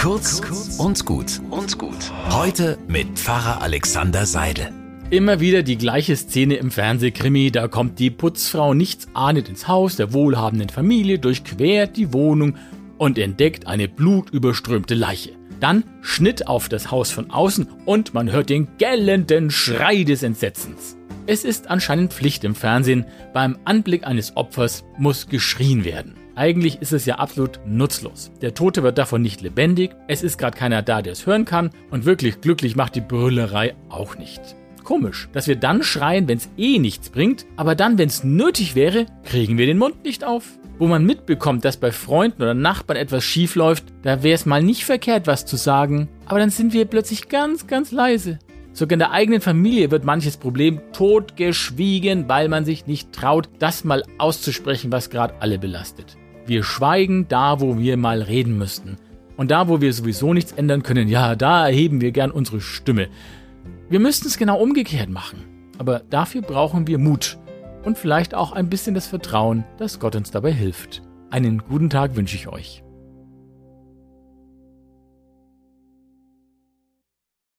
Kurz und gut und gut. Heute mit Pfarrer Alexander Seidel. Immer wieder die gleiche Szene im Fernsehkrimi. Da kommt die Putzfrau nichts ahnend ins Haus der wohlhabenden Familie, durchquert die Wohnung und entdeckt eine blutüberströmte Leiche. Dann Schnitt auf das Haus von außen und man hört den gellenden Schrei des Entsetzens. Es ist anscheinend Pflicht im Fernsehen, beim Anblick eines Opfers muss geschrien werden. Eigentlich ist es ja absolut nutzlos. Der Tote wird davon nicht lebendig, es ist gerade keiner da, der es hören kann und wirklich glücklich macht die Brüllerei auch nicht. Komisch, dass wir dann schreien, wenn es eh nichts bringt, aber dann, wenn es nötig wäre, kriegen wir den Mund nicht auf. Wo man mitbekommt, dass bei Freunden oder Nachbarn etwas schief läuft, da wäre es mal nicht verkehrt, was zu sagen, aber dann sind wir plötzlich ganz, ganz leise. Sogar in der eigenen Familie wird manches Problem totgeschwiegen, weil man sich nicht traut, das mal auszusprechen, was gerade alle belastet. Wir schweigen da, wo wir mal reden müssten. Und da, wo wir sowieso nichts ändern können, ja, da erheben wir gern unsere Stimme. Wir müssten es genau umgekehrt machen. Aber dafür brauchen wir Mut und vielleicht auch ein bisschen das Vertrauen, dass Gott uns dabei hilft. Einen guten Tag wünsche ich euch.